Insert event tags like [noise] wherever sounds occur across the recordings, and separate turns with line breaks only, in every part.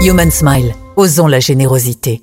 Human Smile, osons la générosité.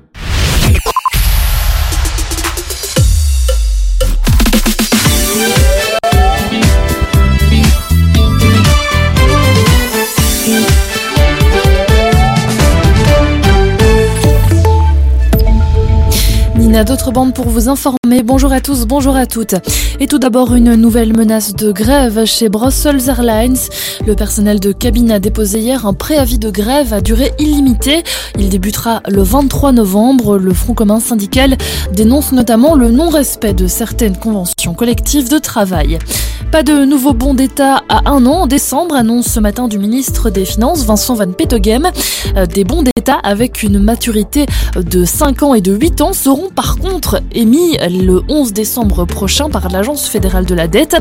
Nina, d'autres bandes pour vous informer. Bonjour à tous, bonjour à toutes. Et tout d'abord, une nouvelle menace de grève chez Brussels Airlines. Le personnel de cabine a déposé hier un préavis de grève à durée illimitée. Il débutera le 23 novembre. Le Front commun syndical dénonce notamment le non-respect de certaines conventions collectives de travail. Pas de nouveau bon d'État à un an en décembre, annonce ce matin du ministre des Finances Vincent Van Peteghem. Euh, des bons d'État avec une maturité de 5 ans et de 8 ans seront par contre émis le 11 décembre prochain par l'Agence fédérale de la dette.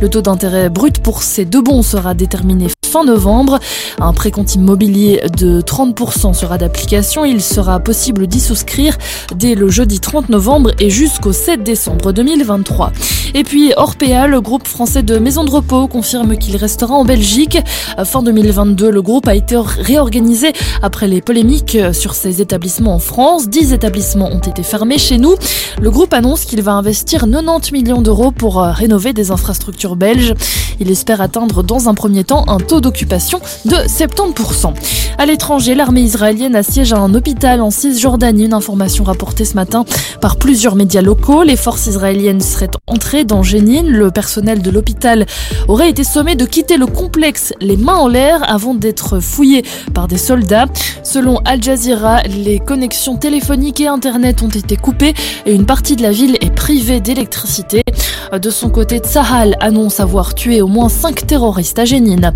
Le taux d'intérêt brut pour ces deux bons sera déterminé fin novembre. Un précompte immobilier de 30% sera d'application. Il sera possible d'y souscrire dès le jeudi 30 novembre et jusqu'au 7 décembre 2023. Et puis Orpea, le groupe français de maisons de repos, confirme qu'il restera en Belgique. Fin 2022, le groupe a été réorganisé après les polémiques sur ses établissements en France. 10 établissements ont été fermés chez nous. Le groupe annonce qu'il va investir 90 millions d'euros pour rénover des infrastructures belges. Il espère atteindre dans un premier temps un taux d'occupation de 70%. À l'étranger, l'armée israélienne assiège un hôpital en Cisjordanie. Une information rapportée ce matin par plusieurs médias locaux. Les forces israéliennes seraient entrées dans Jénine. Le personnel de l'hôpital aurait été sommé de quitter le complexe les mains en l'air avant d'être fouillé par des soldats. Selon Al Jazeera, les connexions téléphoniques et internet ont été coupées et une partie de la ville est privée d'électricité. De son côté, Tsahal annonce avoir tué au moins 5 terroristes à Jénine.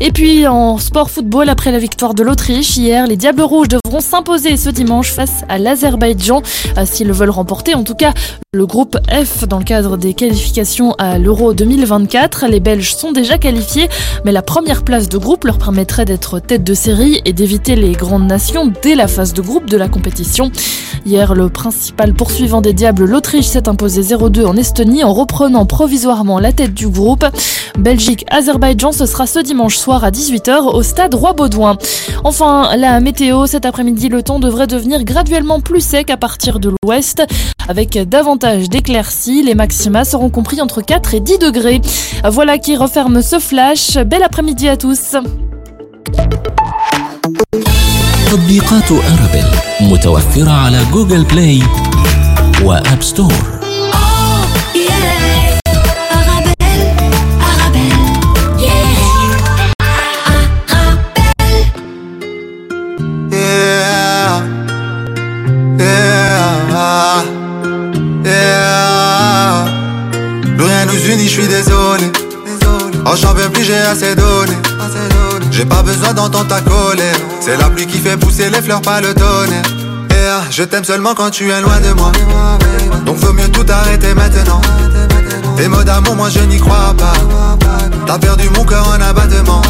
Et puis en sport football, après la victoire de l'Autriche hier, les Diables Rouges devront s'imposer ce dimanche face à l'Azerbaïdjan s'ils veulent remporter. En tout cas, le groupe F dans le cadre des qualifications à l'Euro 2024. Les Belges sont déjà qualifiés, mais la première place de groupe leur permettrait d'être tête de série et d'éviter les grandes nations dès la phase de groupe de la compétition. Hier, le principal poursuivant des Diables, l'Autriche, s'est imposé 0-2 en Estonie en reprenant provisoirement la tête du groupe. Belgique-Azerbaïdjan, ce sera ce dimanche soir à 18h au stade Roi-Baudouin. Enfin, la météo, cet après-midi, le temps devrait devenir graduellement plus sec à partir de l'ouest, avec davantage d'éclaircies. Les maxima seront compris entre 4 et 10 degrés. Voilà qui referme ce flash. Bel après-midi à tous.
تطبيقات أرابيل متوفرة على جوجل بلاي وآب ستور
Suis désolé. Oh, j'en peux plus, j'ai assez donné. J'ai pas besoin d'entendre ta colère. C'est la pluie qui fait pousser les fleurs, pas le tonnerre. Yeah. Je t'aime seulement quand tu es loin de moi. Donc vaut mieux tout arrêter maintenant. Tes mots d'amour, moi je n'y crois pas. T'as perdu mon cœur en abattement.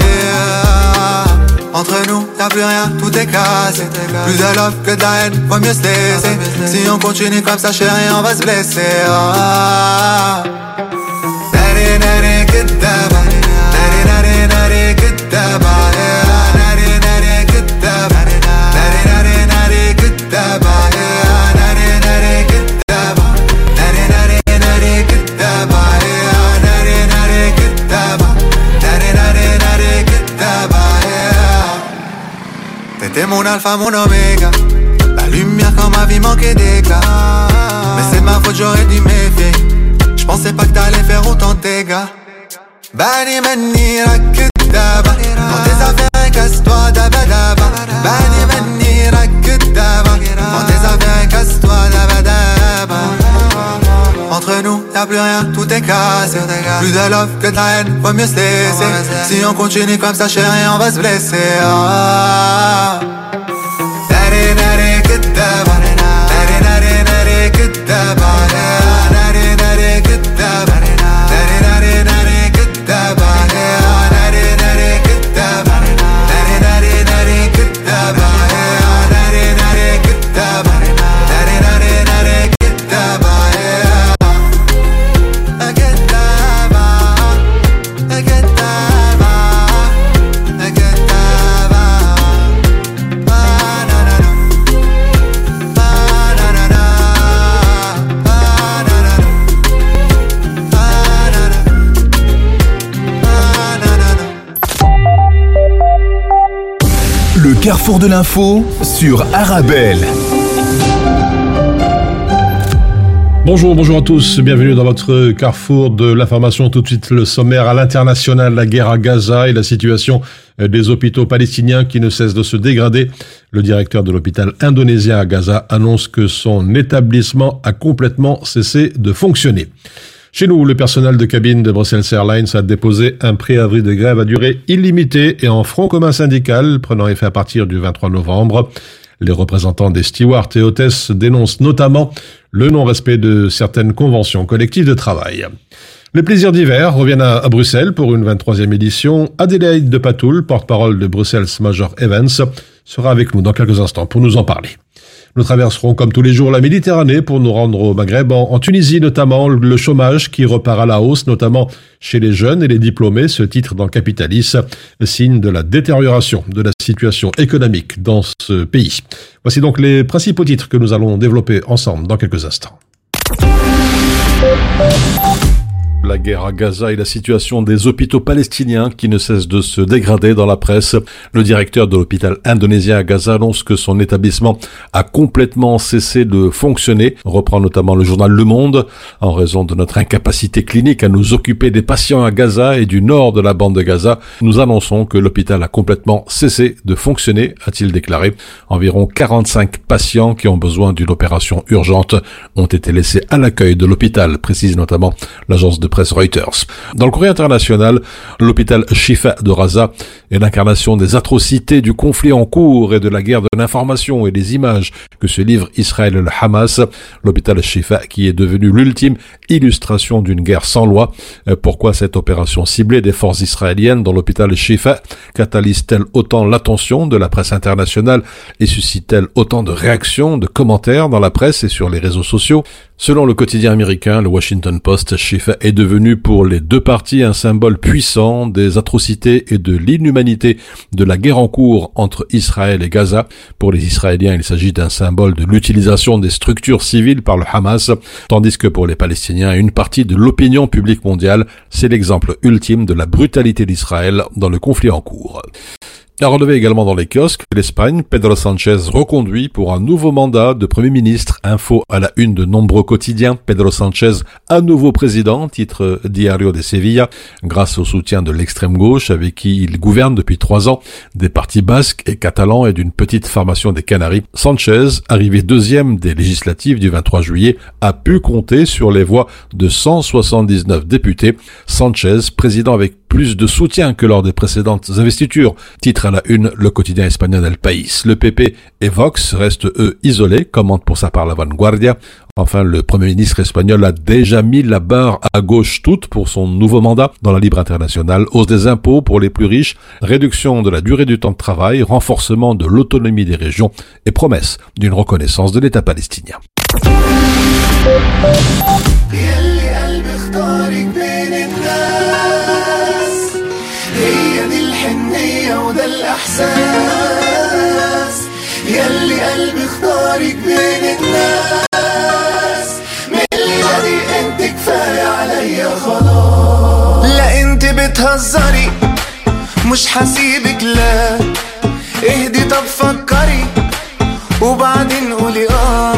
Yeah. Entre nous, y'a plus rien, tout est cassé. Plus de love que de la haine, vaut mieux se laisser. Si on continue comme ça, chérie, on va se blesser. Ah. Mon alpha, mon oméga. La lumière quand ma vie manquait d'éclat. Mais c'est ma faute, j'aurais dû méfier. Je pensais pas que t'allais faire autant de dégâts. Bani mani rakdaba Quand tes affaires casse-toi daba daba Bani mani rakdaba Quand tes affaires casse-toi daba daba Entre nous y'a plus rien, tout est cassé Plus de love que de la haine, faut mieux se laisser Si on continue comme ça chérie on va se blesser ah.
Carrefour de l'info sur Arabelle.
Bonjour, bonjour à tous, bienvenue dans votre carrefour de l'information. Tout de suite, le sommaire à l'international, la guerre à Gaza et la situation des hôpitaux palestiniens qui ne cessent de se dégrader. Le directeur de l'hôpital indonésien à Gaza annonce que son établissement a complètement cessé de fonctionner. Chez nous, le personnel de cabine de Brussels Airlines a déposé un préavis de grève à durée illimitée et en front commun syndical prenant effet à partir du 23 novembre. Les représentants des stewards et hôtesses dénoncent notamment le non-respect de certaines conventions collectives de travail. Les plaisirs d'hiver reviennent à, Bruxelles pour une 23e édition. Adélaïde de Patoul, porte-parole de Bruxelles Major Events, sera avec nous dans quelques instants pour nous en parler. Nous traverserons comme tous les jours la Méditerranée pour nous rendre au Maghreb, en, Tunisie notamment, le chômage qui repart à la hausse, notamment chez les jeunes et les diplômés. Ce titre dans Capitalis, signe de la détérioration de la situation économique dans ce pays. Voici donc les principaux titres que nous allons développer ensemble dans quelques instants. La guerre à Gaza et la situation des hôpitaux palestiniens qui ne cessent de se dégrader dans la presse. Le directeur de l'hôpital indonésien à Gaza annonce que son établissement a complètement cessé de fonctionner, reprend notamment le journal Le Monde, en raison de notre incapacité clinique à nous occuper des patients à Gaza et du nord de la bande de Gaza. Nous annonçons que l'hôpital a complètement cessé de fonctionner, a-t-il déclaré. Environ 45 patients qui ont besoin d'une opération urgente ont été laissés à l'accueil de l'hôpital, précise notamment l'agence de presse Reuters. Dans le courrier international, l'hôpital Shifa de Raza est l'incarnation des atrocités du conflit en cours et de la guerre de l'information et des images que se livre Israël et le Hamas. L'hôpital Shifa qui est devenu l'ultime illustration d'une guerre sans loi. Pourquoi cette opération ciblée des forces israéliennes dans l'hôpital Shifa catalyse-t-elle autant l'attention de la presse internationale et suscite-t-elle autant de réactions, de commentaires dans la presse et sur les réseaux sociaux? Selon le quotidien américain, le Washington Post, Shifa est devenu pour les deux parties un symbole puissant des atrocités et de l'inhumanité de la guerre en cours entre Israël et Gaza. Pour les Israéliens, il s'agit d'un symbole de l'utilisation des structures civiles par le Hamas, tandis que pour les Palestiniens, une partie de l'opinion publique mondiale, c'est l'exemple ultime de la brutalité d'Israël dans le conflit en cours. À relever également dans les kiosques, l'Espagne, Pedro Sanchez reconduit pour un nouveau mandat de Premier ministre. Info à la une de nombreux quotidiens. Pedro Sanchez, à nouveau président, titre Diario de Sevilla, grâce au soutien de l'extrême gauche avec qui il gouverne depuis trois ans, des partis basques et catalans et d'une petite formation des Canaries. Sanchez, arrivé deuxième des législatives du 23 juillet, a pu compter sur les voix de 179 députés. Sanchez, président avec plus de soutien que lors des précédentes investitures. Titre à la une, le quotidien espagnol El País. Le PP et Vox restent eux isolés, commente pour sa part la Vanguardia. Enfin, le Premier ministre espagnol a déjà mis la barre à gauche toute pour son nouveau mandat dans la libre internationale. Hausse des impôts pour les plus riches, réduction de la durée du temps de travail, renforcement de l'autonomie des régions et promesse d'une reconnaissance de l'État palestinien.
وده الإحساس يلي قلبي اختارك بين الناس. الليلة انت كفاية عليا خلاص. لا انت بتهزري مش حسيبك لا. اهدي طب فكري وبعدين قولي
آه.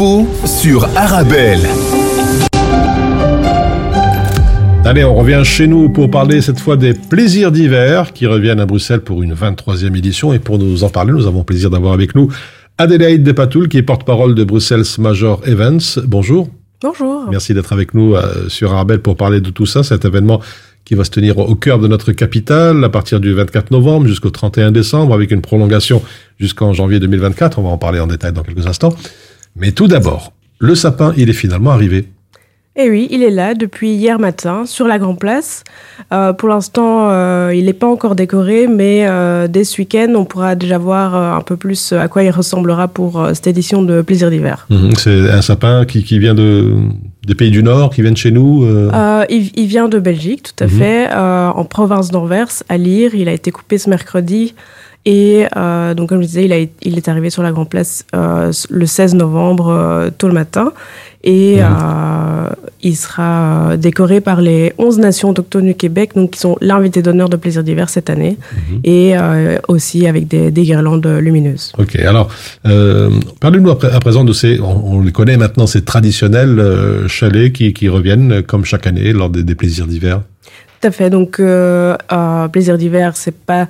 L'info sur Arabelle.
Allez, on revient chez nous pour parler cette fois des plaisirs d'hiver qui reviennent à Bruxelles pour une 23e édition. Et pour nous en parler, nous avons le plaisir d'avoir avec nous Adélaïde Depatoul, qui est porte-parole de Bruxelles Major Events. Bonjour.
Bonjour.
Merci d'être avec nous euh, sur Arabelle pour parler de tout ça, cet événement qui va se tenir au cœur de notre capitale à partir du 24 novembre jusqu'au 31 décembre avec une prolongation jusqu'en janvier 2024. On va en parler en détail dans quelques instants. Mais tout d'abord, le sapin, il est finalement arrivé.
Et oui, il est là depuis hier matin sur la Grand Place. Euh, pour l'instant, euh, il n'est pas encore décoré, mais euh, dès ce week-end, on pourra déjà voir un peu plus à quoi il ressemblera pour cette édition de Plaisir d'hiver.
Mhm, C'est un sapin qui, qui vient de, des pays du Nord, qui vient de chez nous.
il, il vient de Belgique, tout à
Mhm.
fait, en province d'Anvers, à Lire. Il a été coupé ce mercredi. Et euh, donc, comme je disais, il, a, il est arrivé sur la Grand Place euh, le 16 novembre, euh, tôt le matin. Et euh, il sera euh, décoré par les 11 nations autochtones du Québec, donc qui sont l'invité d'honneur de Plaisir d'hiver cette année.
Mhm.
Et euh, aussi avec des, des guirlandes lumineuses.
Ok, alors euh, parlez-nous à, pré- à présent de ces, on, on les connaît maintenant, ces traditionnels euh, chalets qui, qui reviennent comme chaque année lors des, des plaisirs d'hiver.
Tout à fait. Donc, euh, euh, plaisir d'hiver, c'est pas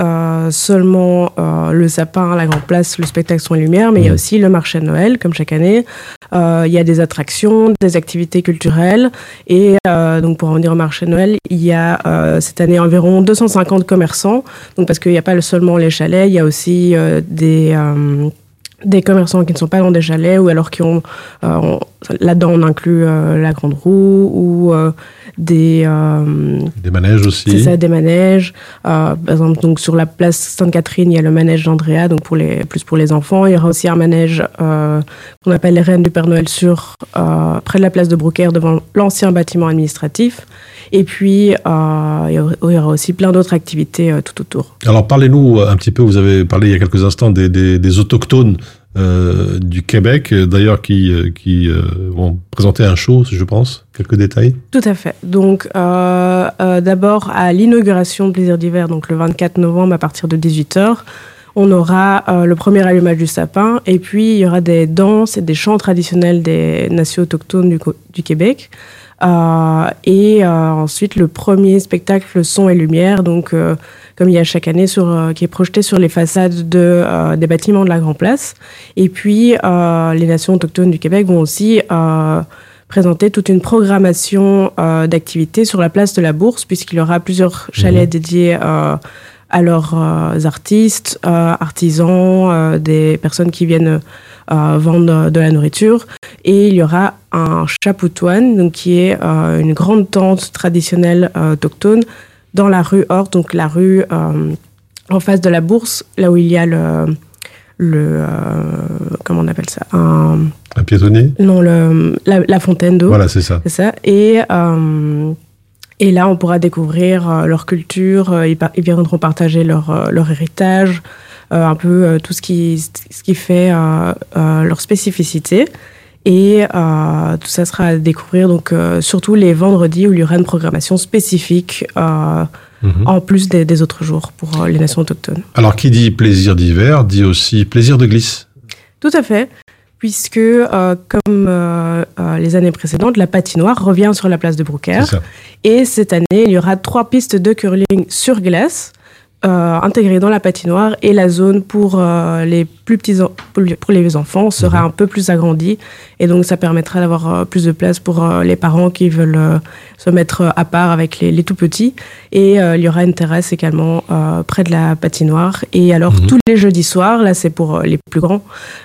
euh, seulement euh, le sapin, la grande place, le spectacle son et lumière, mais il y a
Mhm.
aussi le marché de Noël, comme chaque année. Euh, il y a des attractions, des activités culturelles. Et euh, donc, pour en venir au marché de Noël, il y a euh, cette année environ 250 commerçants. Donc, parce qu'il n'y a pas seulement les chalets, il y a aussi euh, des. Des commerçants qui ne sont pas dans des chalets ou alors qui ont euh, on- là-dedans on inclut euh, la grande roue ou euh, des euh,
Des manèges aussi.
c'est ça, des manèges. Euh, par exemple, donc sur la place Sainte-Catherine, il y a le manège d'Andrea, donc pour les, plus pour les enfants. Il y aura aussi un manège euh, qu'on appelle les Reines du Père Noël sur euh, près de la place de Brouckère, devant l'ancien bâtiment administratif. Et puis, euh, il y aura- aussi plein d'autres activités euh, tout autour.
Alors parlez-nous un petit peu, vous avez parlé il y a quelques instants des, des, des autochtones euh, du Québec, d'ailleurs qui, qui euh, vont présenter un show, je pense. Quelques détails
Tout à fait. Donc, euh, d'abord, à l'inauguration de Plaisir d'hiver, donc le 24 novembre à partir de 18h, on aura le premier allumage du sapin et puis il y aura des danses et des chants traditionnels des nations autochtones du Québec. Euh, et euh, ensuite, le premier spectacle son et lumière, donc euh, comme il y a chaque année, sur, euh, qui est projeté sur les façades de, euh, des bâtiments de la Grand Place. Et puis, euh, les nations autochtones du Québec vont aussi euh, présenter toute une programmation euh, d'activités sur la place de la Bourse, puisqu'il y aura plusieurs chalets dédiés euh, à leurs euh, artistes, euh, artisans, euh, des personnes qui viennent vendre de la nourriture. Et il y aura un chapoutoine, donc qui est une grande tente traditionnelle autochtone dans la rue Hort, donc la rue en face de la bourse, là où il y a le, le euh, comment on appelle ça, un,
Un piétonnier?
Non le la, la fontaine d'eau.
Voilà, c'est ça.
C'est ça. Et, euh, et là, on pourra découvrir euh, leur culture, euh, ils, viendront partager leur, euh, leur héritage, un peu tout ce qui, ce qui fait leur spécificité. Et euh, tout ça sera à découvrir donc euh, surtout les vendredis où il y aura une programmation spécifique euh,
Mhm.
en plus des, des autres jours pour les nations autochtones.
Alors, qui dit plaisir d'hiver dit aussi plaisir de glisse.
Tout à fait, puisque euh, comme euh, euh, les années précédentes, la patinoire revient sur la place de
ça.
Et cette année, il y aura trois pistes de curling sur glace euh, intégrées dans la patinoire et la zone pour euh, les plus petits pour les- enfants sera un peu plus agrandie. Et donc ça permettra d'avoir euh, plus de place pour euh, les parents qui veulent se mettre à part avec les, les tout petits et il y aura une terrasse également près de la patinoire. Et alors tous les jeudis soirs là c'est pour les plus grands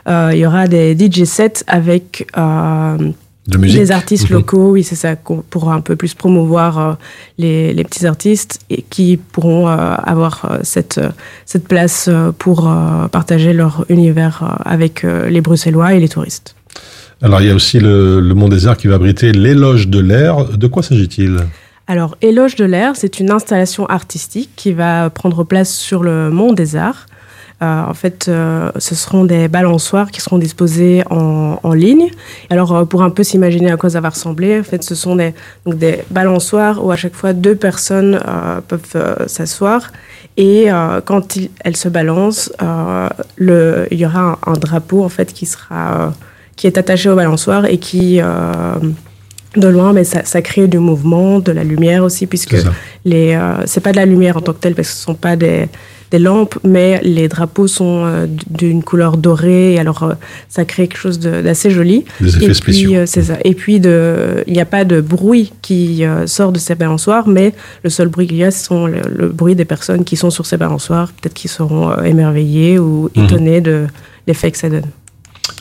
il y aura des DJ sets avec euh,
De musique.
des artistes
Mhm.
locaux, oui, c'est ça, pourra un peu plus promouvoir euh, les, les petits artistes et qui pourront euh, avoir euh, cette, cette place pour euh, partager leur univers avec les Bruxellois et les touristes.
Alors, il y a aussi le, le Mont des Arts qui va abriter l'éloge de l'air. De quoi s'agit-il?
Alors, Éloge de l'air, c'est une installation artistique qui va prendre place sur le Mont des Arts. Euh, en fait, euh, ce seront des balançoires qui seront disposées en, en ligne. Alors, euh, pour un peu s'imaginer à quoi ça va ressembler, en fait, ce sont des, donc des balançoires où à chaque fois deux personnes peuvent s'asseoir. Et euh, quand il- elles se balancent, euh, le, il y aura un, un drapeau en fait qui sera euh, qui est attaché au balançoire et qui de loin, mais ça, ça crée du mouvement, de la lumière aussi, puisque les c'est pas de la lumière en tant que telle parce que ce sont pas des, des lampes, mais les drapeaux sont euh, d'une couleur dorée. Et alors euh, ça crée quelque chose d'assez joli.
Des effets
et
spéciaux.
puis euh, c'est ça. Et puis il n'y a pas de bruit qui sort de ces balançoires, mais le seul bruit qu'il y a, ce sont le, le bruit des personnes qui sont sur ces balançoires, peut-être qui seront émerveillés ou
Mhm.
étonnés de l'effet que ça donne.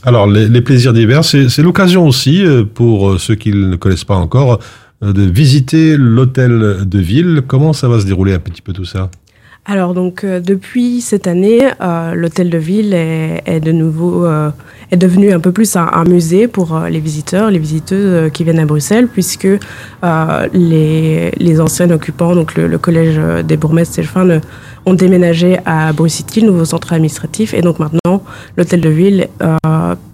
Alors, les, les plaisirs d'hiver, c'est c'est l'occasion aussi, euh, pour ceux qui ne connaissent pas encore, euh, de visiter l'hôtel de ville. Comment ça va se dérouler un petit peu tout ça?
Alors donc euh, depuis cette année, euh, l'hôtel de ville est, est de nouveau euh, est devenu un peu plus un, un musée pour euh, les visiteurs, les visiteuses euh, qui viennent à Bruxelles, puisque euh, les, les anciens occupants, donc le, le collège des bourgmestres Stelfin, ont déménagé à Bruxelles, nouveau centre administratif, et donc maintenant l'hôtel de ville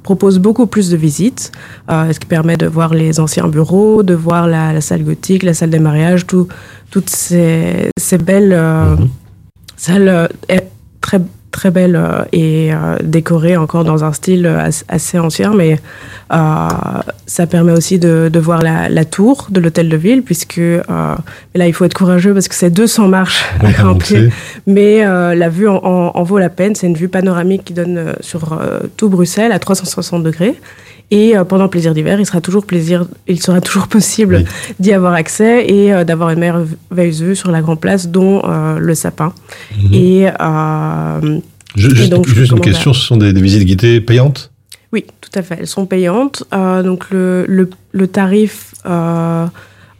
propose beaucoup plus de visites, ce qui permet de voir les anciens bureaux, de voir la, la salle gothique, la salle des mariages, tout, toutes ces, ces belles euh, salles euh, est très très belle euh, et euh, décorée encore dans un style as- assez ancien, mais euh, ça permet aussi de, de voir la, la tour de l'hôtel de ville, puisque euh, là il faut être courageux parce que c'est 200 marches [laughs] à
à
grimper, mais euh, la vue en, en- en vaut la peine. C'est une vue panoramique qui donne sur tout Bruxelles à 360 degrés. Et euh, pendant plaisir d'hiver, il sera toujours plaisir, il sera [laughs] toujours possible
Oui.
d'y avoir accès et euh, d'avoir une merveilleuse vue sur la grande place, dont euh, le sapin. Et
Ju-
Et
Juste,
donc, je
juste une question, ce sont des, des visites guidées payantes?
Oui, tout à fait. Elles sont payantes. Donc le, le, le tarif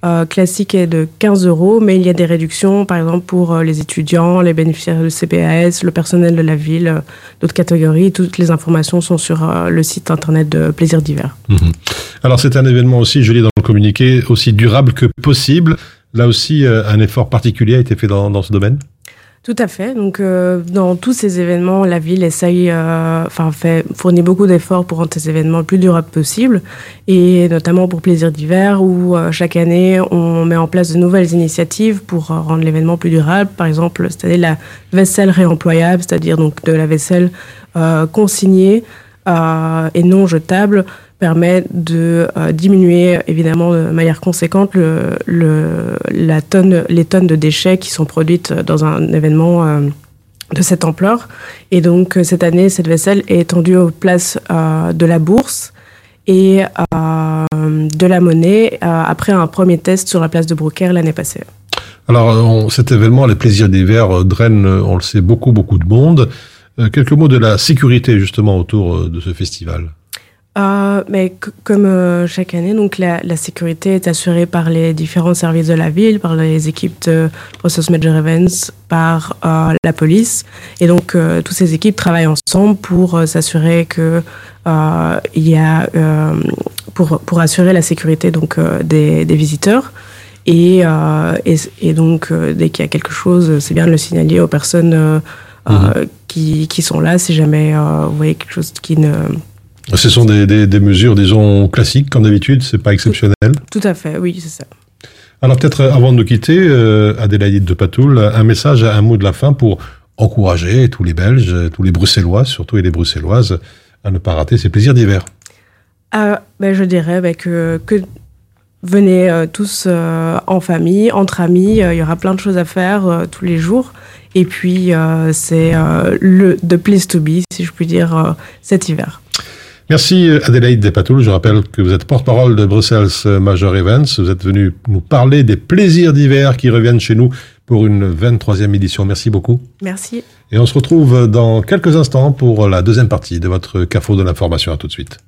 euh, classique est de 15 euros, mais il y a des réductions, par exemple pour euh, les étudiants, les bénéficiaires de CPAS, le personnel de la ville, euh, d'autres catégories. Toutes les informations sont sur le site internet de Plaisir d'hiver.
Mhm. Alors c'est un événement aussi, je lis dans le communiqué, aussi durable que possible. Là aussi, un effort particulier a été fait dans, dans ce domaine
Tout à fait. Donc, euh, dans tous ces événements, la ville essaye, euh, enfin, fournit beaucoup d'efforts pour rendre ces événements plus durables possible, et notamment pour Plaisir d'hiver, où euh, chaque année, on met en place de nouvelles initiatives pour euh, rendre l'événement plus durable. Par exemple, année, la vaisselle réemployable, c'est-à-dire donc de la vaisselle consignée. et non jetables permet de euh, diminuer évidemment de manière conséquente la tonne, les tonnes de déchets qui sont produites dans un événement euh, de cette ampleur. Et donc euh, cette année, cette vaisselle est étendue aux places de la bourse et de la monnaie après un premier test sur la place de Brooker l'année passée.
Alors, cet événement, les plaisirs d'hiver, draine, on le sait, beaucoup, beaucoup de monde. Quelques mots de la sécurité, justement, autour de ce festival.
Euh, mais comme euh, chaque année, donc la, la sécurité est assurée par les différents services de la ville, par les équipes de Process Major Events, par euh, la police. Et donc, euh, toutes ces équipes travaillent ensemble pour euh, s'assurer que euh, il y a euh, pour pour assurer la sécurité donc euh, des, des visiteurs. Et, euh, et, et donc, euh, dès qu'il y a quelque chose, c'est bien de le signaler aux personnes euh, qui, qui sont là si jamais euh, vous voyez quelque chose qui ne
Ce sont des, des- des mesures, disons, classiques, comme d'habitude, c'est pas exceptionnel.
Tout à fait, oui, c'est ça.
Alors, peut-être, euh, avant de nous quitter, euh, Adélaïde de Patoul, un message, un mot de la fin pour encourager tous les Belges, euh, tous les Bruxellois, surtout et les Bruxelloises, à ne pas rater ces plaisirs d'hiver.
Ah, ben, je dirais ben, que, que venez euh, tous euh, en famille, entre amis, euh, il y aura plein de choses à faire euh, tous les jours. Et puis, euh, c'est euh, le the place to be, si je puis dire, euh, cet hiver.
Merci Adélaïde Despatoules. Je rappelle que vous êtes porte-parole de Bruxelles Major Events. Vous êtes venu nous parler des plaisirs d'hiver qui reviennent chez nous pour une 23e édition. Merci beaucoup.
Merci.
Et on se retrouve dans quelques instants pour la deuxième partie de votre Carrefour de l'information. À tout de suite.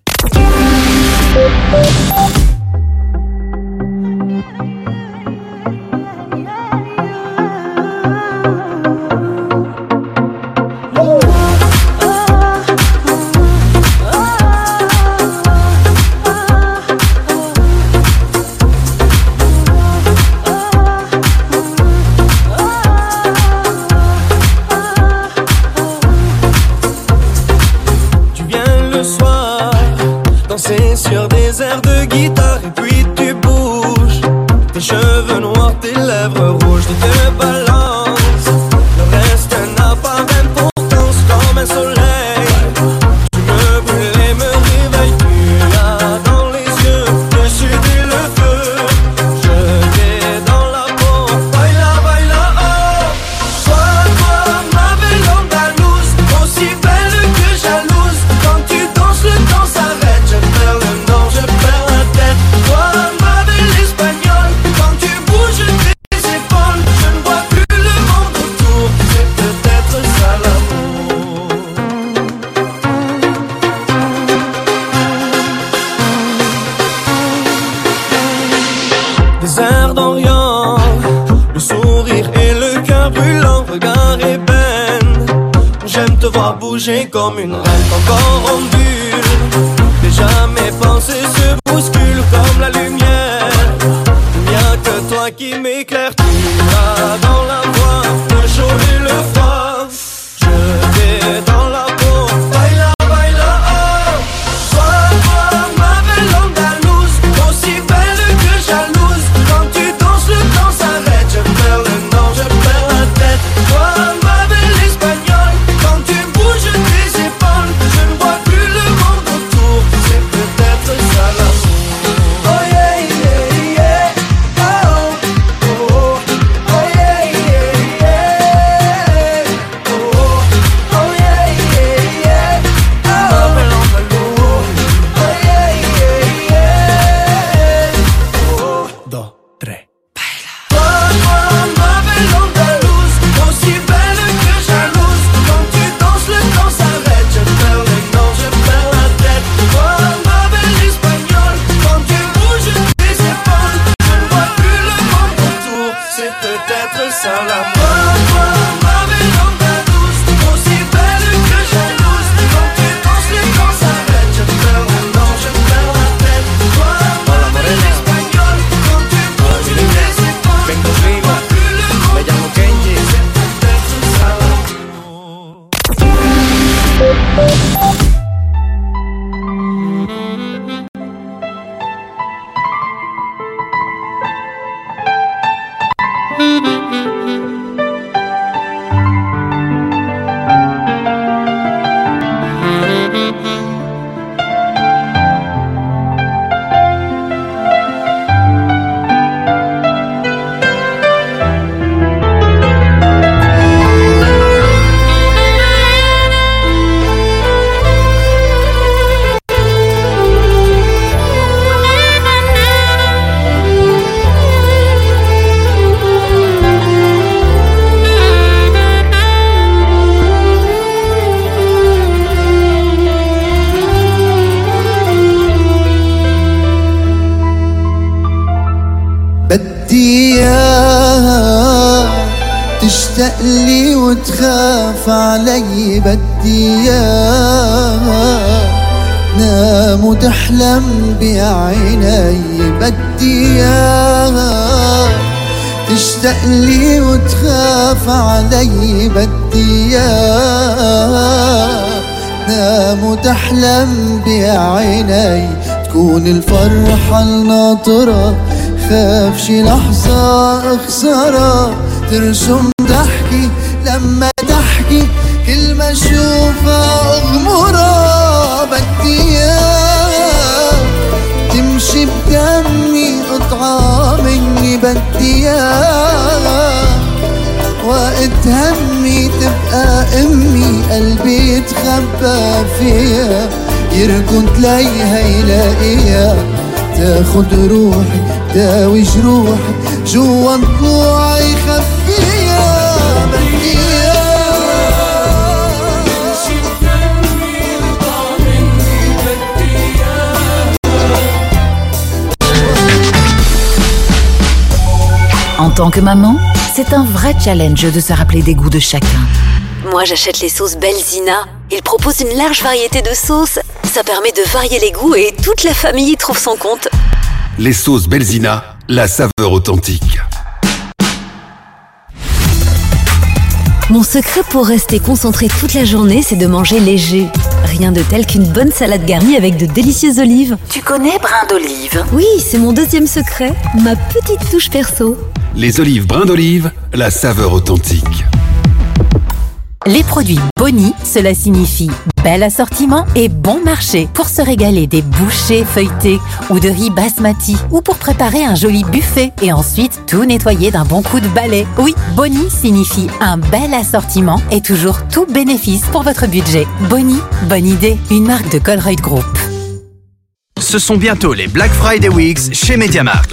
Te voir bouger
بعيني بدي اياها تشتاق لي وتخاف علي بدي اياها نام وتحلم بعيني. تكون الفرحة الناطرة. خاف شي لحظة اخسرها ترسم ضحكي لما تحكي. كل ما اشوفها اغمرها اياها وقت همي تبقى أمي قلبي يتخبى فيها يركض تلاقيها يلاقيها تاخد روحي داوي جروحي جوا ضلوعي يخبيها
tant que maman, c'est un vrai challenge de se rappeler des goûts de chacun.
Moi, j'achète les sauces Belzina. Ils proposent une large variété de sauces. Ça permet de varier les goûts et toute la famille y trouve son compte.
Les sauces Belzina, la saveur authentique.
Mon secret pour rester concentré toute la journée, c'est de manger léger. Rien de tel qu'une bonne salade garnie avec de délicieuses olives.
Tu connais brin d'olive?
Oui, c'est mon deuxième secret, ma petite touche perso.
Les olives brins d'olive, la saveur authentique.
Les produits Boni, cela signifie bel assortiment et bon marché pour se régaler des bouchées feuilletées ou de riz basmati ou pour préparer un joli buffet et ensuite tout nettoyer d'un bon coup de balai. Oui, Boni signifie un bel assortiment et toujours tout bénéfice pour votre budget. Boni, bonne idée, une marque de Colruyt Group.
Ce sont bientôt les Black Friday Weeks chez MediaMarkt.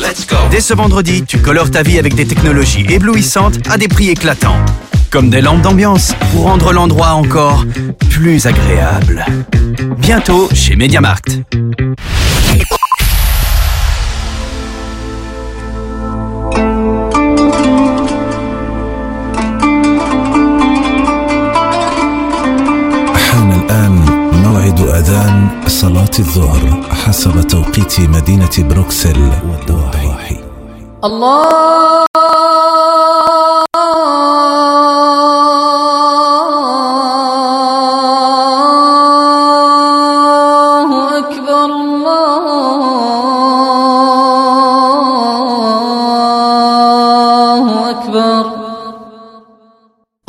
Dès ce vendredi, tu colores ta vie avec des technologies éblouissantes à des prix éclatants Comme des lampes d'ambiance pour rendre l'endroit encore plus agréable. Bientôt chez MediaMarkt.
حان الآن موعد أذان صلاة الظهر حسب توقيت مدينة بروكسل والضواحي
الله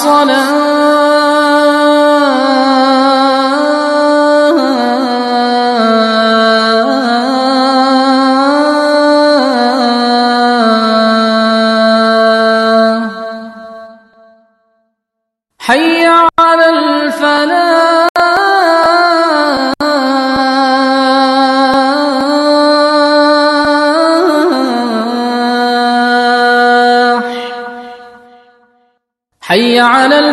الصلاة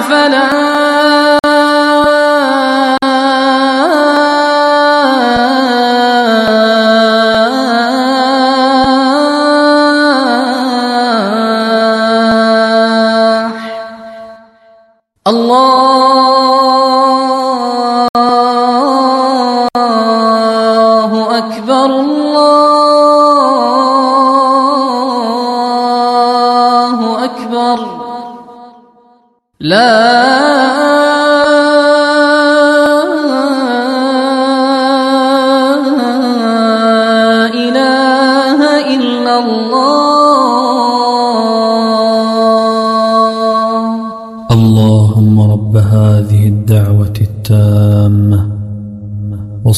على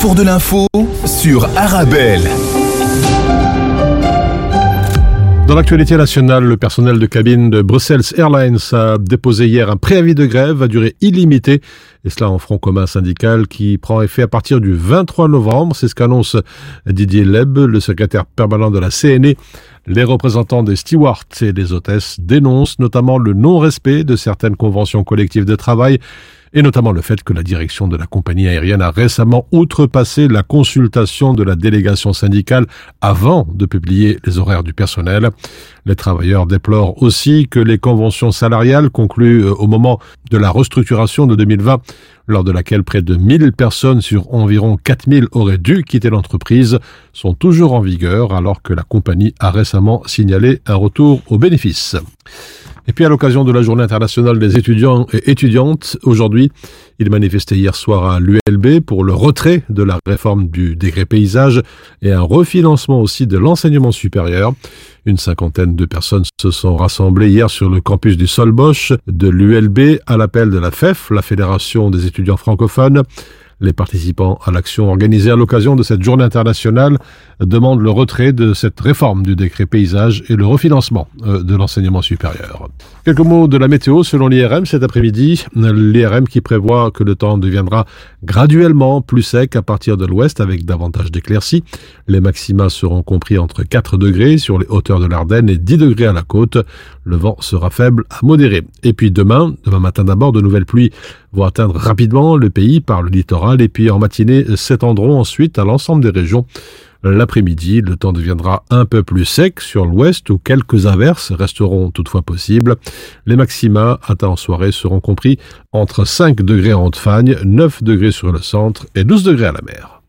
Carrefour de l'info sur Arabelle.
Dans l'actualité nationale, le personnel de cabine de Brussels Airlines a déposé hier un préavis de grève à durée illimitée, et cela en front commun syndical qui prend effet à partir du 23 novembre. C'est ce qu'annonce Didier Leb, le secrétaire permanent de la CNE. Les représentants des stewards et des hôtesses dénoncent notamment le non-respect de certaines conventions collectives de travail et notamment le fait que la direction de la compagnie aérienne a récemment outrepassé la consultation de la délégation syndicale avant de publier les horaires du personnel. Les travailleurs déplorent aussi que les conventions salariales conclues euh, au moment de la restructuration de 2020 lors de laquelle près de 1000 personnes sur environ 4000 auraient dû quitter l'entreprise, sont toujours en vigueur alors que la compagnie a récemment signalé un retour aux bénéfices. Et puis à l'occasion de la journée internationale des étudiants et étudiantes, aujourd'hui, ils manifestaient hier soir à l'ULB pour le retrait de la réforme du décret paysage et un refinancement aussi de l'enseignement supérieur. Une cinquantaine de personnes se sont rassemblées hier sur le campus du Solbosch de l'ULB à l'appel de la FEF, la Fédération des étudiants francophones. Les participants à l'action organisée à l'occasion de cette journée internationale demandent le retrait de cette réforme du décret paysage et le refinancement euh, de l'enseignement supérieur. Quelques mots de la météo selon l'IRM cet après-midi. L'IRM qui prévoit que le temps deviendra graduellement plus sec à partir de l'ouest avec davantage d'éclaircies. Les maxima seront compris entre 4 degrés sur les hauteurs de l'Ardenne et 10 degrés à la côte. Le vent sera faible à modéré. Et puis demain, demain matin d'abord, de nouvelles pluies vont atteindre rapidement le pays par le littoral et puis en matinée s'étendront ensuite à l'ensemble des régions.
l'après-midi. Le temps deviendra un peu plus sec sur l'ouest où quelques averses resteront toutefois possibles. Les maxima atteints en soirée seront compris entre 5 degrés en Haute-Fagne, 9 degrés sur le centre et 12 degrés à la mer.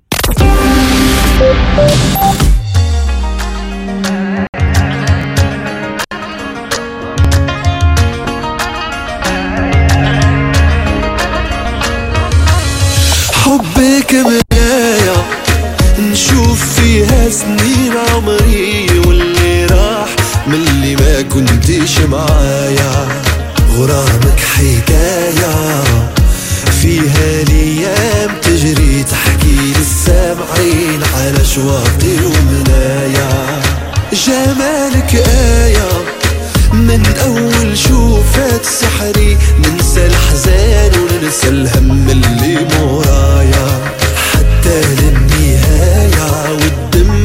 حبك مراية نشوف فيها سنين عمري واللي راح من اللي ما كنتش معايا. غرامك حكاية فيها الأيام تجري تحكي للسامعين على شواطئ ومنايا. جمالك آية من أول شوفات سحري ننسى الحزان وننسى الهم اللي مورايا. للنهاية والدم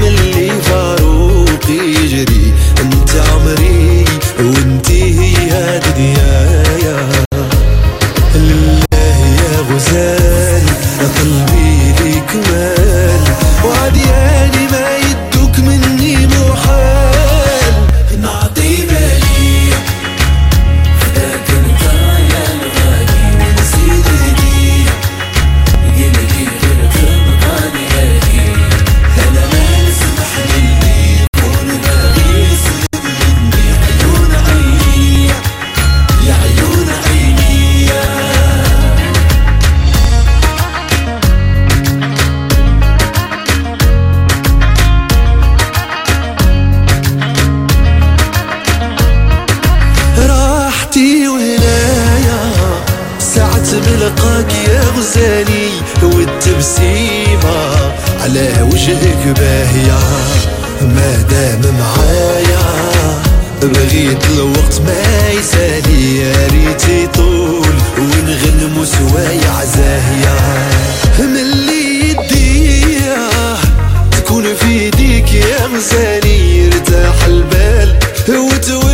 بغيت الوقت ما يسالي يا ريت يطول ونغنمو سوايا عزاهية؟ من اللي يديه تكون في ايديك يا غزالي يرتاح البال وتولي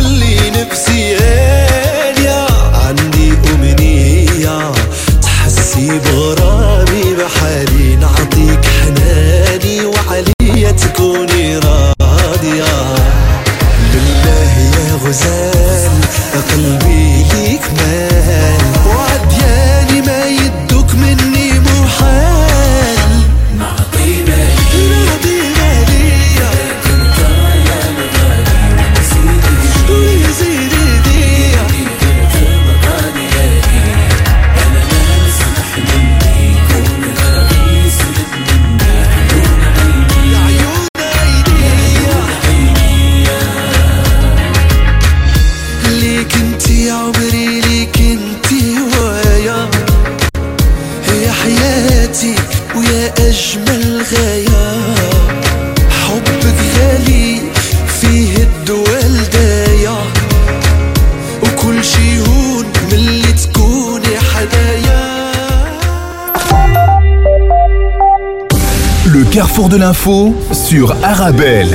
sur Arabelle.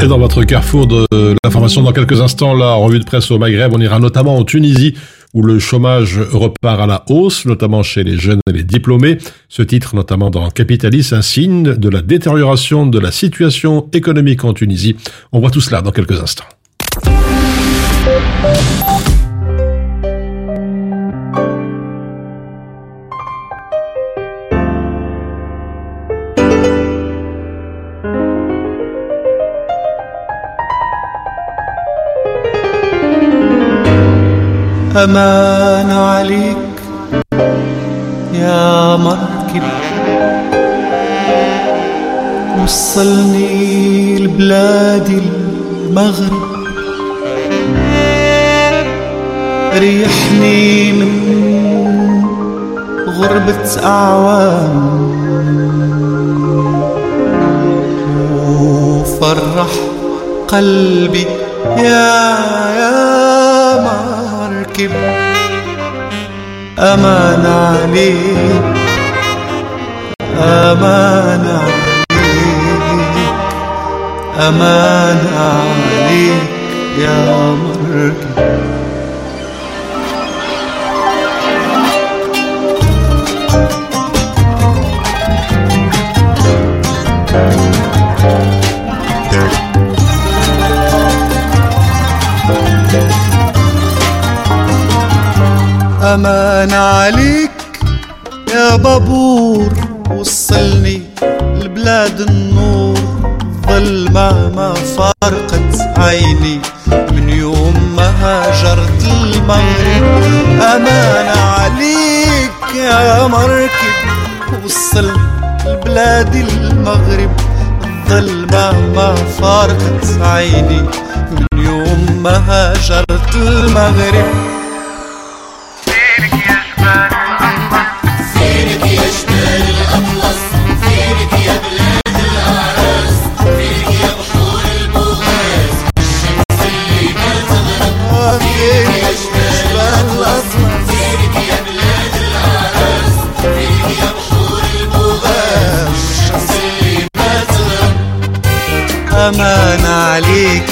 Et dans votre carrefour de l'information, dans quelques instants, la revue de presse au Maghreb, on ira notamment en Tunisie, où le chômage repart à la hausse, notamment chez les jeunes et les diplômés. Ce titre, notamment dans Capitalis, un signe de la détérioration de la situation économique en Tunisie. On voit tout cela dans quelques instants.
أمان عليك يا مركب. وصلني لبلاد المغرب. ريحني من غربة أعوام. وفرح قلبي يا يا مركب أمان عليك أمان عليك أمان عليك يا مركب. أمان عليك يا بابور. وصلني لبلاد النور ظلمة ما فارقت عيني. من يوم ما هاجرت المغرب أمان عليك يا مركب. وصلني لبلاد المغرب الظلمة ما فارقت عيني. من يوم ما هاجرت المغرب. أمان عليك.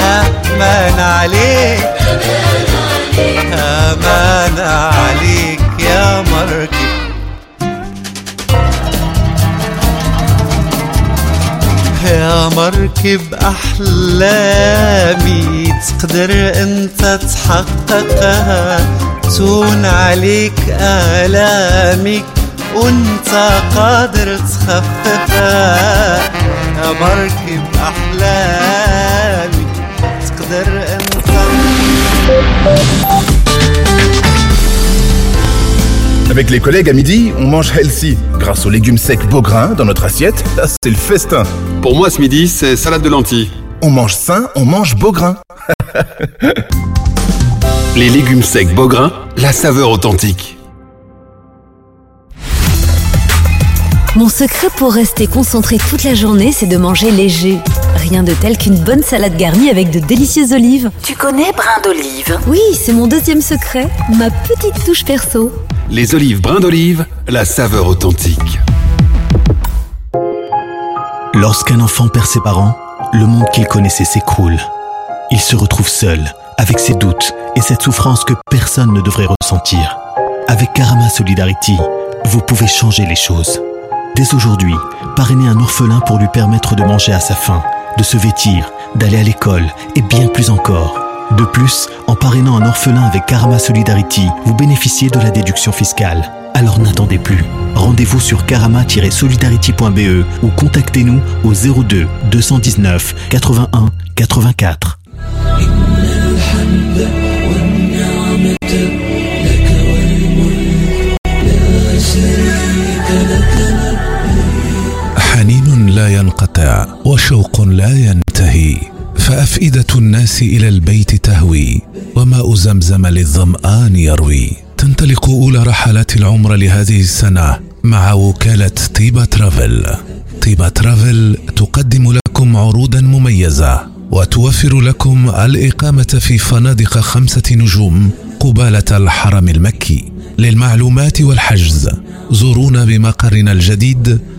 أمان عليك. أمان عليك يا مركب. يا مركب أحلامي تقدر أنت تحققها. تون عليك آلامك. وانت قادر تخففها. يا مركب أحلامي تقدر أنت
Avec les collègues à midi, on mange healthy. Grâce aux légumes secs Beaugrain dans notre assiette, là, c'est le festin.
Pour moi, ce midi, c'est salade de lentilles.
On mange sain, on mange Beaugrain. [laughs]
Les légumes secs Beaugrain, la saveur authentique.
Mon secret pour rester concentré toute la journée, c'est de manger léger. Rien de tel qu'une bonne salade garnie avec de délicieuses olives.
Tu connais brin d'olive?
Oui, c'est mon deuxième secret, ma petite touche perso.
Les olives brins d'olive, la saveur authentique.
Lorsqu'un enfant perd ses parents, le monde qu'il connaissait s'écroule. Il se retrouve seul, avec ses doutes et cette souffrance que personne ne devrait ressentir. Avec Karama Solidarity, vous pouvez changer les choses. Dès aujourd'hui, parrainez un orphelin pour lui permettre de manger à sa faim, de se vêtir, d'aller à l'école et bien plus encore. De plus, en parrainant un orphelin avec Karma Solidarity, vous bénéficiez de la déduction fiscale. Alors n'attendez plus. Rendez-vous sur karama-solidarity.be ou contactez-nous au 02 219 81 84.
لا ينقطع وشوق لا ينتهي فأفئدة الناس إلى البيت تهوي وماء زمزم للظمآن يروي. تنطلق أولى رحلات العمر لهذه السنة مع وكالة طيبة ترافل. طيبة ترافل تقدم لكم عروضا مميزة وتوفر لكم الإقامة في فنادق خمسة نجوم قبالة الحرم المكي. للمعلومات والحجز زورونا بمقرنا الجديد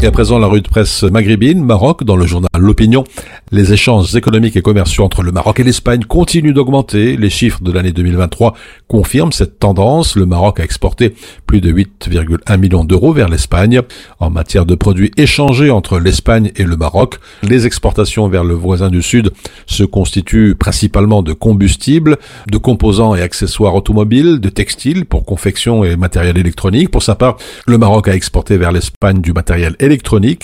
Et à présent, la rue de presse maghrébine, Maroc, dans le journal L'Opinion. Les échanges économiques et commerciaux entre le Maroc et l'Espagne continuent d'augmenter. Les chiffres de l'année 2023 confirment cette tendance. Le Maroc a exporté plus de 8,1 millions d'euros vers l'Espagne. En matière de produits échangés entre l'Espagne et le Maroc, les exportations vers le voisin du Sud se constituent principalement de combustibles, de composants et accessoires automobiles, de textiles pour confection et matériel électronique. Pour sa part, le Maroc a exporté vers l'Espagne du matériel électronique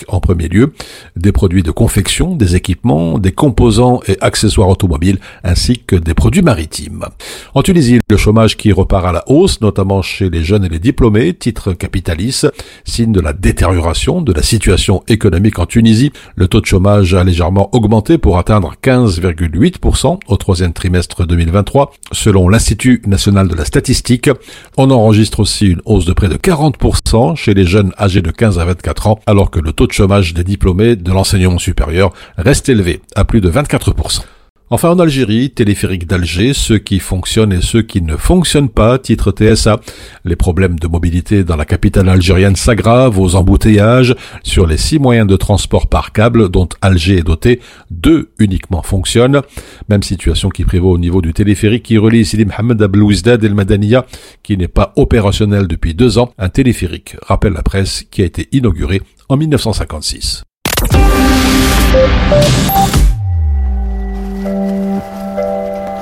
en premier lieu, des produits de confection, des équipements, des composants et accessoires automobiles, ainsi que des produits maritimes. En Tunisie, le chômage qui repart à la hausse, notamment chez les jeunes et les diplômés, titre Capitalis, signe de la détérioration de la situation économique en Tunisie. Le taux de chômage a légèrement augmenté pour atteindre 15,8% au troisième trimestre 2023, selon l'Institut national de la statistique. On enregistre aussi une hausse de près de 40% chez les jeunes âgés de 15 à 24 ans, alors que le taux de chômage des diplômés de l'enseignement supérieur reste élevé à plus de 24%.
Enfin, en Algérie, téléphérique d'Alger, ceux qui fonctionnent et ceux qui ne fonctionnent pas, titre TSA. Les problèmes de mobilité dans la capitale algérienne s'aggravent aux embouteillages sur les six moyens de transport par câble dont Alger est doté. Deux uniquement fonctionnent. Même situation qui prévaut au niveau du téléphérique qui relie Sidi Mohamed et le Madaniya, qui n'est pas opérationnel depuis deux ans. Un téléphérique, rappelle la presse, qui a été inauguré en 1956.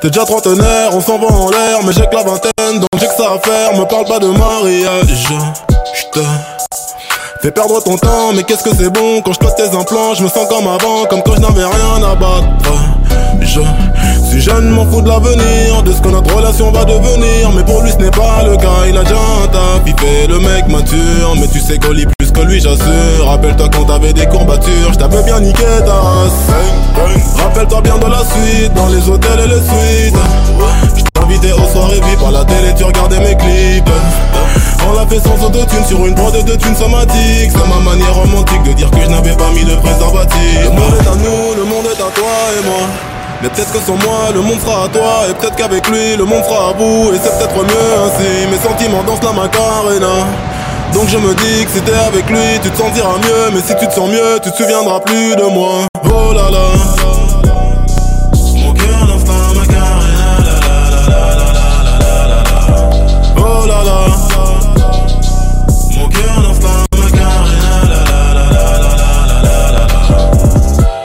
T'es déjà trentenaire, on s'en va en l'air, mais j'ai que la vingtaine, donc j'ai que ça à faire. Me parle pas de mariage, j'te fais perdre ton temps, mais qu'est-ce que c'est bon quand je passe tes implants, je me sens comme avant, comme quand je n'avais rien à battre. Je suis jeune, m'en fous de l'avenir, de ce que notre relation va devenir, mais pour lui ce n'est pas le cas, il a déjà un taf, il fait le mec mature, mais tu sais qu'on lit plus que lui, j'assure. Rappelle-toi quand t'avais des courbatures, je t'avais bien niqué ta race. Rappelle-toi bien de la suite, dans les hôtels et les suites. Je t'invitais aux soirées vives par la télé, tu regardais mes clips. On l'a fait sans autotune sur une prod de thunes somatique. C'est ma manière romantique de dire que je n'avais pas mis de préservatif. Le monde est à nous, le monde est à toi et moi. Mais peut-être que sans moi, le monde sera à toi. Et peut-être qu'avec lui, le monde sera à bout. Et c'est peut-être mieux ainsi. Mes sentiments dansent la macarena. Donc je me dis que si t'es avec lui, tu te sentiras mieux. Mais si tu te sens mieux, tu te souviendras plus de moi. Oh là là.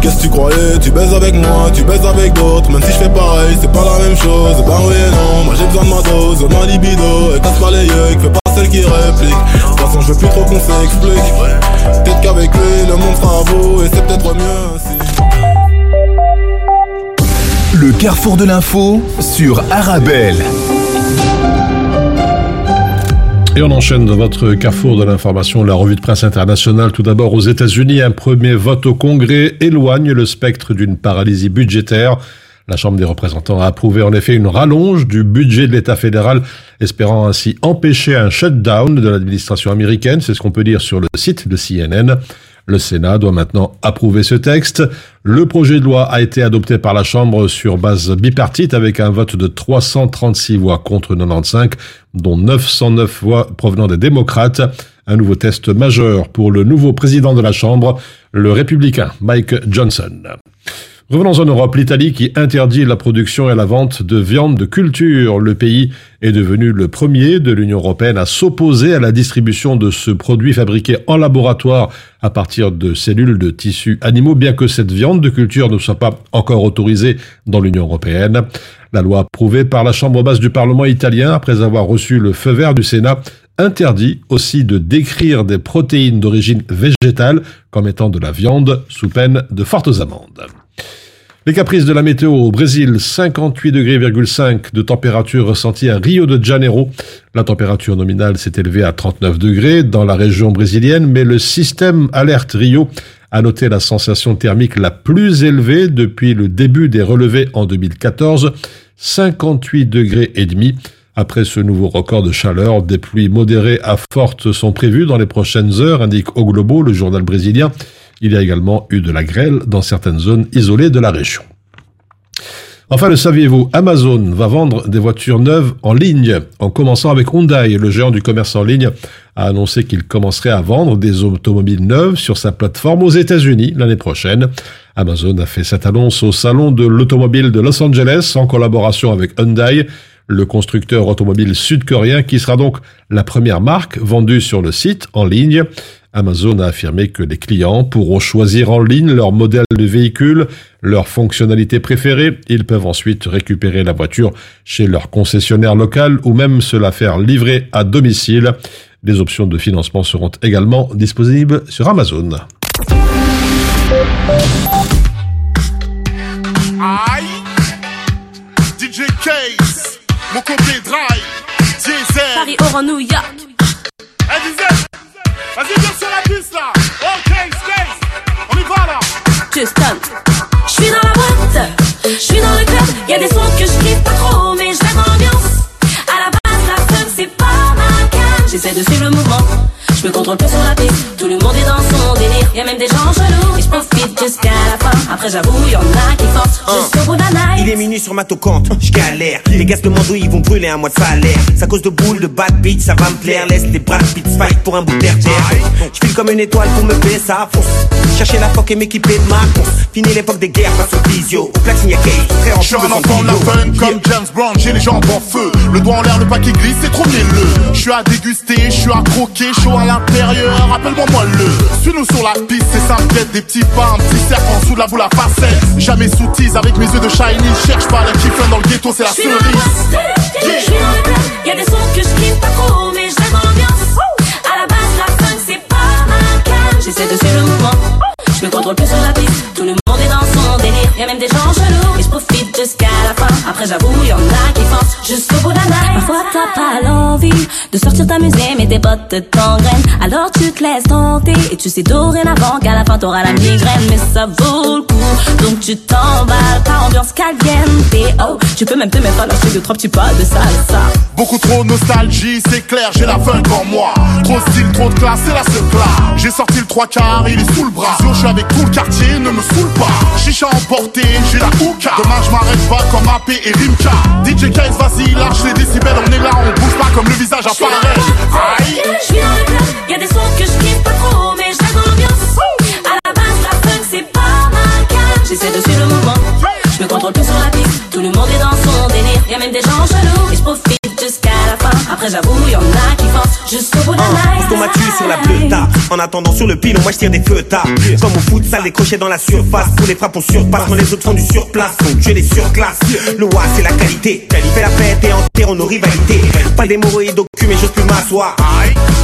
Qu'est-ce que tu croyais? Tu baises avec moi, tu baises avec d'autres. Même si je fais pareil, c'est pas la même chose. Bah oui et non, moi j'ai besoin de ma dose Ma libido, et casse pas les yeux Fais pas celle qui réplique. De toute façon je veux plus trop qu'on s'explique. Peut-être qu'avec lui, le monde sera beau Et c'est peut-être mieux ainsi
Le carrefour de l'info sur Arabelle.
Et on enchaîne dans votre carrefour de l'information, la revue de presse internationale. Tout d'abord, aux États-Unis, un premier vote au Congrès éloigne le spectre d'une paralysie budgétaire. La Chambre des représentants a approuvé en effet une rallonge du budget de l'État fédéral, espérant ainsi empêcher un shutdown de l'administration américaine. C'est ce qu'on peut dire sur le site de CNN. Le Sénat doit maintenant approuver ce texte. Le projet de loi a été adopté par la Chambre sur base bipartite avec un vote de 336 voix contre 95, dont 909 voix provenant des démocrates. Un nouveau test majeur pour le nouveau président de la Chambre, le républicain Mike Johnson. Revenons en Europe, l'Italie qui interdit la production et la vente de viande de culture. Le pays est devenu le premier de l'Union européenne à s'opposer à la distribution de ce produit fabriqué en laboratoire à partir de cellules de tissus animaux, bien que cette viande de culture ne soit pas encore autorisée dans l'Union européenne. La loi approuvée par la Chambre basse du Parlement italien, après avoir reçu le feu vert du Sénat, interdit aussi de décrire des protéines d'origine végétale comme étant de la viande sous peine de fortes amendes. Les caprices de la météo au Brésil, 58 degrés 5 de température ressentie à Rio de Janeiro. La température nominale s'est élevée à 39 degrés dans la région brésilienne, mais le système alerte Rio a noté la sensation thermique la plus élevée depuis le début des relevés en 2014, 58 degrés et demi. Après ce nouveau record de chaleur, des pluies modérées à fortes sont prévues dans les prochaines heures, indique au Globo, le journal brésilien. Il y a également eu de la grêle dans certaines zones isolées de la région.
Enfin, le saviez-vous, Amazon va vendre des voitures neuves en ligne, en commençant avec Hyundai, le géant du commerce en ligne a annoncé qu'il commencerait à vendre des automobiles neuves sur sa plateforme aux États-Unis l'année prochaine. Amazon a fait cette annonce au salon de l'automobile de Los Angeles en collaboration avec Hyundai, le constructeur automobile sud-coréen qui sera donc la première marque vendue sur le site en ligne. Amazon a affirmé que les clients pourront choisir en ligne leur modèle de véhicule, leur fonctionnalité préférée. Ils peuvent ensuite récupérer la voiture chez leur concessionnaire local ou même se la faire livrer à domicile. Les options de financement seront également disponibles sur Amazon.
Aïe DJ Case Mon côté drive Diesel
Paris, Oran, New York.
Vas-y viens sur la piste là Ok Case On y va là
Houston. J'suis dans la boîte, j'suis dans le club. Y'a des sons que j'kiffe pas trop, mais dans l'ambiance. À la base, la funk, c'est pas ma cam. J'essaie de suivre le mouvement. J'me contrôle plus sur la piste. Tout le monde est dans son délire. Y'a même des gens chelous. Et j'profite jusqu'à la fin. Après, j'avoue, y'en a qui forcent jusqu'au bout de la night.
Il est minuit sur ma tocante, je galère. Les gaz de Mando, ils vont brûler un mois de salaire. Ça cause de boules, de bad beats, ça va me plaire. Laisse les Brad Pitt fight pour un bout d'air Je file comme une étoile pour me payer, ça fonce. Chercher la foque et m'équiper de ma conce. Fini l'époque des guerres face au physio. Au platine, y'a Kay, très en
Je suis un enfant de la fun comme James Brown, j'ai les jambes en feu. Le doigt en l'air, le paquet glisse, c'est trop mielleux. Je suis à déguster, je suis à croquer, chaud à l'intérieur, rappelle-moi moi le. Suis-nous sur la piste, c'est simple, des petits pas, un petit cercle en dessous de la boule à facette. Jamais soutise avec mes yeux de shiny, cherche pas la kiff dans le ghetto, c'est la cerise.
Y'a des sons que j'kiffe pas trop, mais J'essaie de suivre le mouvement. J'me contrôle plus sur la piste. Tout le monde est dans son délire. Y'a même des gens chelous. Et j'profite jusqu'à la fin. Après, j'avoue, y'en a qui forcent jusqu'au bout de la night. Parfois, t'as pas l'envie de sortir t'amuser, mais tes potes te t'engrainent. Alors, tu te laisses tenter. Et tu sais dorénavant qu'à la fin, t'auras la migraine. Mais ça vaut le coup. Donc, tu t'emballes. Par ambiance caliente. Oh, tu peux même te mettre à lâcher deux, trois petits pas de salsa.
Beaucoup trop de nostalgie, c'est clair, j'ai la funk en moi. Trop de style, trop de classe, c'est la seule classe. J'ai sorti le trois quarts, il est sous le bras. Je suis avec tout le quartier, ne me saoule pas. Chicha emporté, j'ai la houka. Demain, je m'arrête pas comme AP et Rimka. DJ Kais, vas-y, lâche les décibels, on est là, on bouge pas comme le visage apparaît. Aïe.
Le club, y'a des sons que j'kiffe pas délire. Y'a Après, j'avoue, y'en a qui forcent jusqu'au bout de la night.
On m'a tué sur la pleuta. En attendant sur le pilon, moi je tire des feux tard. Comme au foot, ça les crochets dans la surface. Pour les frappes, on surpasse. Quand les autres font du surplace, donc tu es les surclasses. Le wa, c'est la qualité. Fais la fête et enterre nos rivalités. Pas d'hémorroïdes au cul, mais j'ose plus m'asseoir.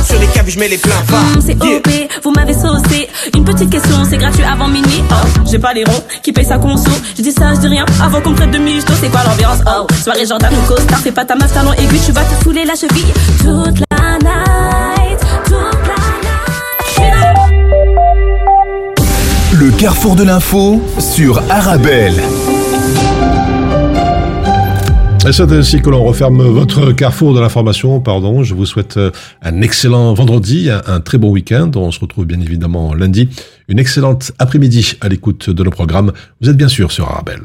Sur les caves, je mets les pleins.
Hum, c'est OP, vous m'avez saucé. Une petite question, c'est gratuit avant minuit. Oh, j'ai pas les ronds qui payent sa conso. Je dis ça, je dis rien. Avant qu'on me traite de michto, c'est quoi l'ambiance? Oh, soirée gendarme ou costard, fais pas ta meuf talon aigu, tu vas te fouler la cheville. Toute la night, toute la
Le carrefour de l'info sur Arabelle.
Et c'est ainsi que l'on referme votre carrefour de l'information. Pardon, je vous souhaite euh, un excellent vendredi, un, un très bon week-end. On se retrouve bien évidemment lundi. Une excellente après-midi à l'écoute de nos programmes. Vous êtes bien sûr sur Arabelle.